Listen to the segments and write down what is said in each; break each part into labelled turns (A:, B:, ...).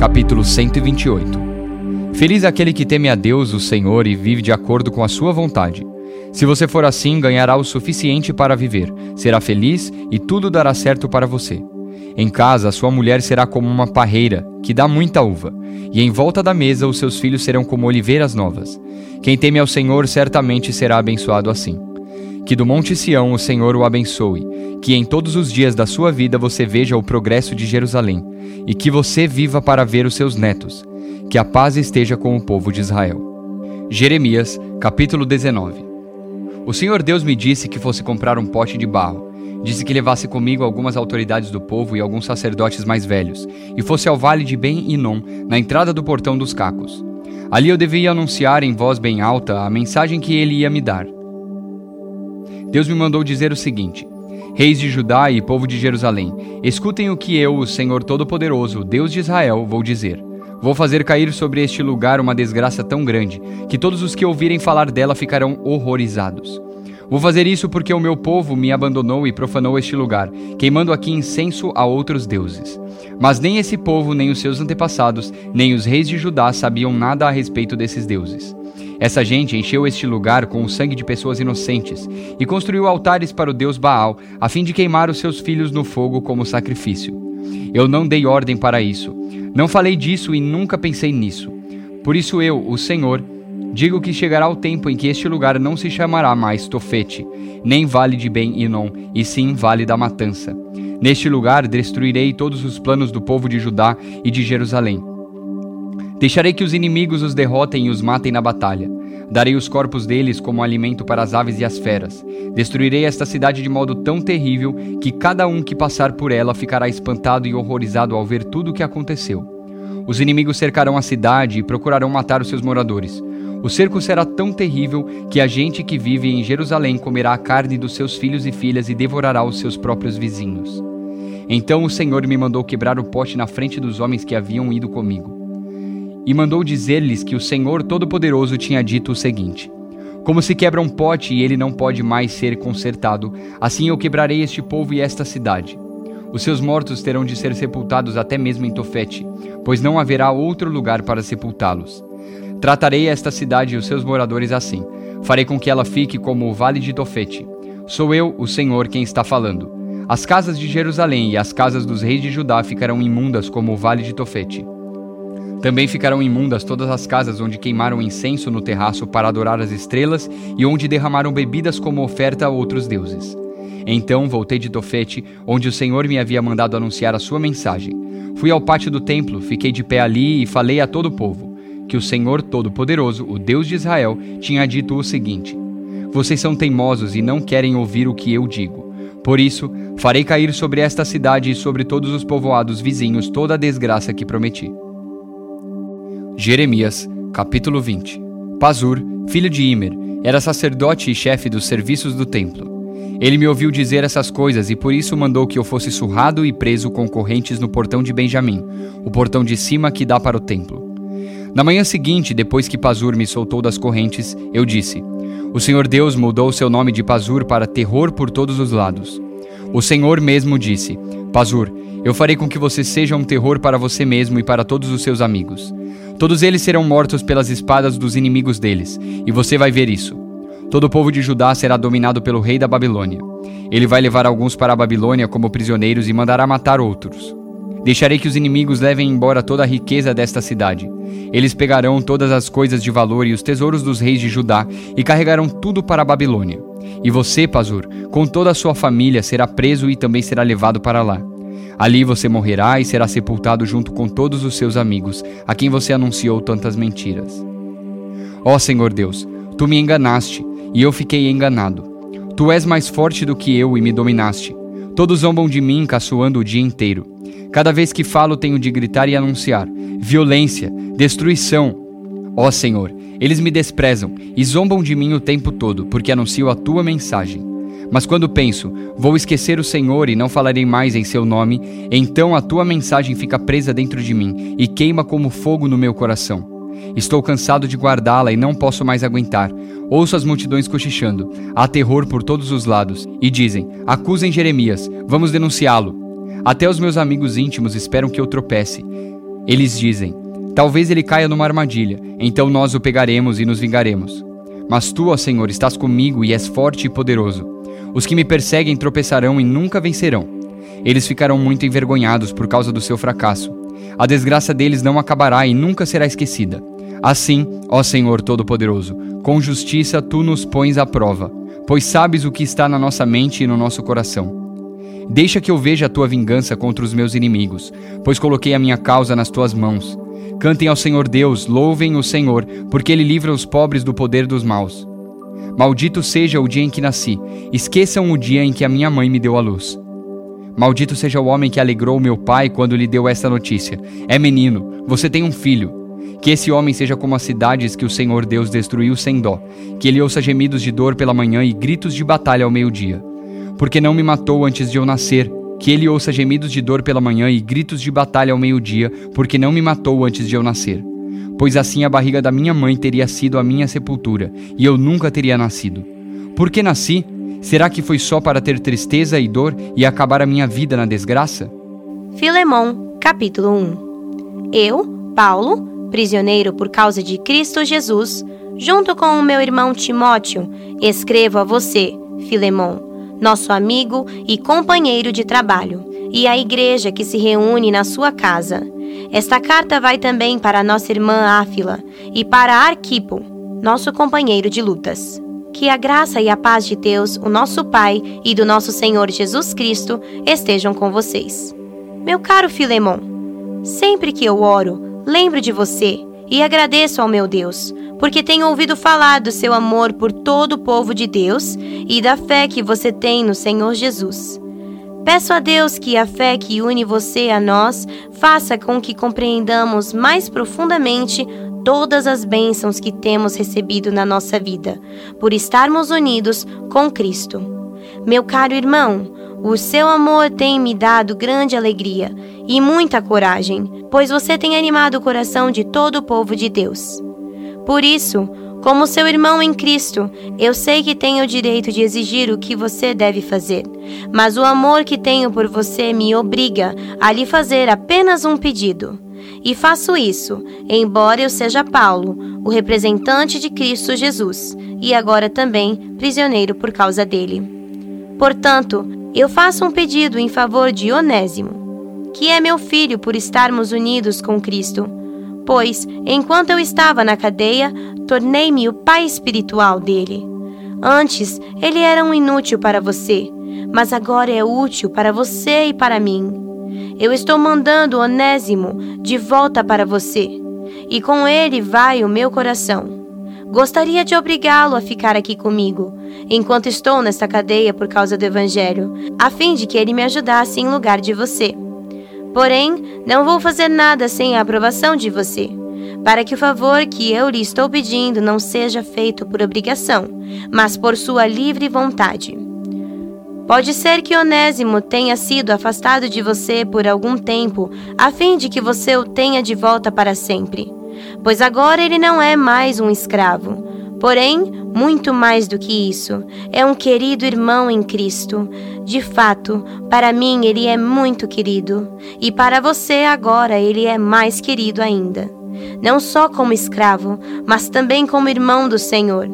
A: capítulo 128. Feliz aquele que teme a Deus, o Senhor, e vive de acordo com a sua vontade. Se você for assim, ganhará o suficiente para viver, será feliz e tudo dará certo para você. Em casa, sua mulher será como uma parreira, que dá muita uva, e em volta da mesa os seus filhos serão como oliveiras novas. Quem teme ao Senhor certamente será abençoado assim. Que do Monte Sião o Senhor o abençoe, que em todos os dias da sua vida você veja o progresso de Jerusalém, e que você viva para ver os seus netos. Que a paz esteja com o povo de Israel. Jeremias, capítulo 19. O Senhor Deus me disse que fosse comprar um pote de barro. Disse que levasse comigo algumas autoridades do povo e alguns sacerdotes mais velhos, e fosse ao vale de Ben-Inom, na entrada do portão dos cacos. Ali eu devia anunciar em voz bem alta a mensagem que ele ia me dar. Deus me mandou dizer o seguinte: Reis de Judá e povo de Jerusalém, escutem o que eu, o Senhor Todo-Poderoso, Deus de Israel, vou dizer. Vou fazer cair sobre este lugar uma desgraça tão grande que todos os que ouvirem falar dela ficarão horrorizados. Vou fazer isso porque o meu povo me abandonou e profanou este lugar, queimando aqui incenso a outros deuses. Mas nem esse povo, nem os seus antepassados, nem os reis de Judá sabiam nada a respeito desses deuses. Essa gente encheu este lugar com o sangue de pessoas inocentes e construiu altares para o deus Baal, a fim de queimar os seus filhos no fogo como sacrifício. Eu não dei ordem para isso. Não falei disso e nunca pensei nisso. Por isso eu, o Senhor, digo que chegará o tempo em que este lugar não se chamará mais Tofete, nem Vale de Ben-Inon, e sim Vale da Matança. Neste lugar destruirei todos os planos do povo de Judá e de Jerusalém Deixarei que os inimigos os derrotem e os matem na batalha. Darei os corpos deles como alimento para as aves e as feras. Destruirei esta cidade de modo tão terrível que cada um que passar por ela ficará espantado e horrorizado ao ver tudo o que aconteceu. Os inimigos cercarão a cidade e procurarão matar os seus moradores. O cerco será tão terrível que a gente que vive em Jerusalém comerá a carne dos seus filhos e filhas e devorará os seus próprios vizinhos. Então o Senhor me mandou quebrar o pote na frente dos homens que haviam ido comigo e mandou dizer-lhes que o Senhor Todo-Poderoso tinha dito o seguinte: Como se quebra um pote e ele não pode mais ser consertado, assim eu quebrarei este povo e esta cidade. Os seus mortos terão de ser sepultados até mesmo em Tofete, pois não haverá outro lugar para sepultá-los. Tratarei esta cidade e os seus moradores assim. Farei com que ela fique como o vale de Tofete. Sou eu, o Senhor, quem está falando. As casas de Jerusalém e as casas dos reis de Judá ficarão imundas como o vale de Tofete. Também ficarão imundas todas as casas onde queimaram incenso no terraço para adorar as estrelas e onde derramaram bebidas como oferta a outros deuses. Então voltei de Tofete, onde o Senhor me havia mandado anunciar a sua mensagem. Fui ao pátio do templo, fiquei de pé ali e falei a todo o povo que o Senhor Todo-Poderoso, o Deus de Israel, tinha dito o seguinte: Vocês são teimosos e não querem ouvir o que eu digo. Por isso, farei cair sobre esta cidade e sobre todos os povoados vizinhos toda a desgraça que prometi. Jeremias, capítulo 20. Pazur, filho de Imer, era sacerdote e chefe dos serviços do templo. Ele me ouviu dizer essas coisas e por isso mandou que eu fosse surrado e preso com correntes no portão de Benjamim, o portão de cima que dá para o templo. Na manhã seguinte, depois que Pazur me soltou das correntes, eu disse: O Senhor Deus mudou seu nome de Pazur para terror por todos os lados. O Senhor mesmo disse: Pazur, eu farei com que você seja um terror para você mesmo e para todos os seus amigos. Todos eles serão mortos pelas espadas dos inimigos deles, e você vai ver isso. Todo o povo de Judá será dominado pelo rei da Babilônia. Ele vai levar alguns para a Babilônia como prisioneiros e mandará matar outros. Deixarei que os inimigos levem embora toda a riqueza desta cidade. Eles pegarão todas as coisas de valor e os tesouros dos reis de Judá e carregarão tudo para a Babilônia. E você, Pazur, com toda a sua família, será preso e também será levado para lá. Ali você morrerá e será sepultado junto com todos os seus amigos, a quem você anunciou tantas mentiras. Ó Senhor Deus, tu me enganaste e eu fiquei enganado. Tu és mais forte do que eu e me dominaste. Todos zombam de mim, caçoando o dia inteiro. Cada vez que falo, tenho de gritar e anunciar: violência, destruição. Ó Senhor, eles me desprezam e zombam de mim o tempo todo, porque anuncio a tua mensagem. Mas quando penso, vou esquecer o Senhor e não falarei mais em seu nome, então a tua mensagem fica presa dentro de mim e queima como fogo no meu coração. Estou cansado de guardá-la e não posso mais aguentar. Ouço as multidões cochichando. Há terror por todos os lados. E dizem: acusem Jeremias, vamos denunciá-lo. Até os meus amigos íntimos esperam que eu tropece. Eles dizem: Talvez ele caia numa armadilha, então nós o pegaremos e nos vingaremos. Mas tu, ó Senhor, estás comigo e és forte e poderoso. Os que me perseguem tropeçarão e nunca vencerão. Eles ficarão muito envergonhados por causa do seu fracasso. A desgraça deles não acabará e nunca será esquecida. Assim, ó Senhor Todo-Poderoso, com justiça tu nos pões à prova, pois sabes o que está na nossa mente e no nosso coração. Deixa que eu veja a tua vingança contra os meus inimigos, pois coloquei a minha causa nas tuas mãos. Cantem ao Senhor Deus, louvem o Senhor, porque ele livra os pobres do poder dos maus. Maldito seja o dia em que nasci, esqueçam o dia em que a minha mãe me deu a luz. Maldito seja o homem que alegrou meu pai quando lhe deu esta notícia. É menino, você tem um filho. Que esse homem seja como as cidades que o Senhor Deus destruiu sem dó, que ele ouça gemidos de dor pela manhã e gritos de batalha ao meio-dia. Porque não me matou antes de eu nascer, que ele ouça gemidos de dor pela manhã e gritos de batalha ao meio-dia, porque não me matou antes de eu nascer. Pois assim a barriga da minha mãe teria sido a minha sepultura, e eu nunca teria nascido. Por que nasci? Será que foi só para ter tristeza e dor e acabar a minha vida na desgraça?
B: Filemão, capítulo 1 Eu, Paulo, prisioneiro por causa de Cristo Jesus, junto com o meu irmão Timóteo, escrevo a você, Filemão nosso amigo e companheiro de trabalho, e a igreja que se reúne na sua casa. Esta carta vai também para nossa irmã Áfila e para Arquipo, nosso companheiro de lutas. Que a graça e a paz de Deus, o nosso Pai e do nosso Senhor Jesus Cristo estejam com vocês. Meu caro Filemon, sempre que eu oro, lembro de você e agradeço ao meu Deus, porque tenho ouvido falar do seu amor por todo o povo de Deus e da fé que você tem no Senhor Jesus. Peço a Deus que a fé que une você a nós faça com que compreendamos mais profundamente todas as bênçãos que temos recebido na nossa vida, por estarmos unidos com Cristo. Meu caro irmão, o seu amor tem me dado grande alegria e muita coragem, pois você tem animado o coração de todo o povo de Deus. Por isso, como seu irmão em Cristo, eu sei que tenho o direito de exigir o que você deve fazer, mas o amor que tenho por você me obriga a lhe fazer apenas um pedido. E faço isso, embora eu seja Paulo, o representante de Cristo Jesus, e agora também prisioneiro por causa dele. Portanto, eu faço um pedido em favor de Onésimo, que é meu filho por estarmos unidos com Cristo. Pois, enquanto eu estava na cadeia, tornei-me o pai espiritual dele. Antes, ele era um inútil para você, mas agora é útil para você e para mim. Eu estou mandando Onésimo de volta para você, e com ele vai o meu coração. Gostaria de obrigá-lo a ficar aqui comigo, enquanto estou nesta cadeia por causa do Evangelho, a fim de que ele me ajudasse em lugar de você. Porém, não vou fazer nada sem a aprovação de você, para que o favor que eu lhe estou pedindo não seja feito por obrigação, mas por sua livre vontade. Pode ser que Onésimo tenha sido afastado de você por algum tempo, a fim de que você o tenha de volta para sempre pois agora ele não é mais um escravo. Porém, muito mais do que isso, é um querido irmão em Cristo. De fato, para mim ele é muito querido, e para você agora ele é mais querido ainda. Não só como escravo, mas também como irmão do Senhor.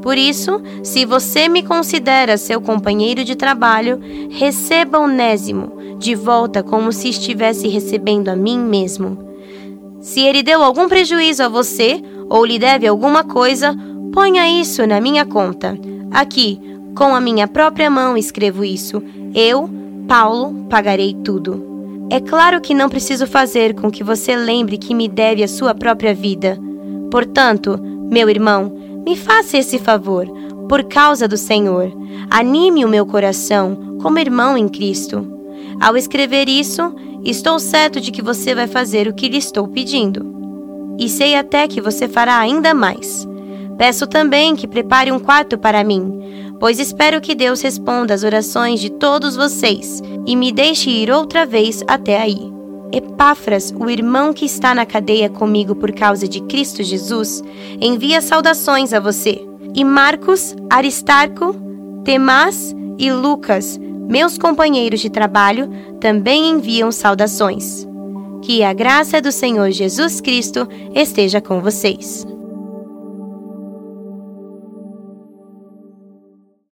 B: Por isso, se você me considera seu companheiro de trabalho, receba Onésimo de volta como se estivesse recebendo a mim mesmo. Se ele deu algum prejuízo a você ou lhe deve alguma coisa, ponha isso na minha conta. Aqui, com a minha própria mão, escrevo isso. Eu, Paulo, pagarei tudo. É claro que não preciso fazer com que você lembre que me deve a sua própria vida. Portanto, meu irmão, me faça esse favor, por causa do Senhor. Anime o meu coração como irmão em Cristo. Ao escrever isso, Estou certo de que você vai fazer o que lhe estou pedindo. E sei até que você fará ainda mais. Peço também que prepare um quarto para mim, pois espero que Deus responda às orações de todos vocês e me deixe ir outra vez até aí. Epáfras, o irmão que está na cadeia comigo por causa de Cristo Jesus, envia saudações a você. E Marcos, Aristarco, Temás e Lucas, meus companheiros de trabalho também enviam saudações. Que a graça do Senhor Jesus Cristo esteja com vocês.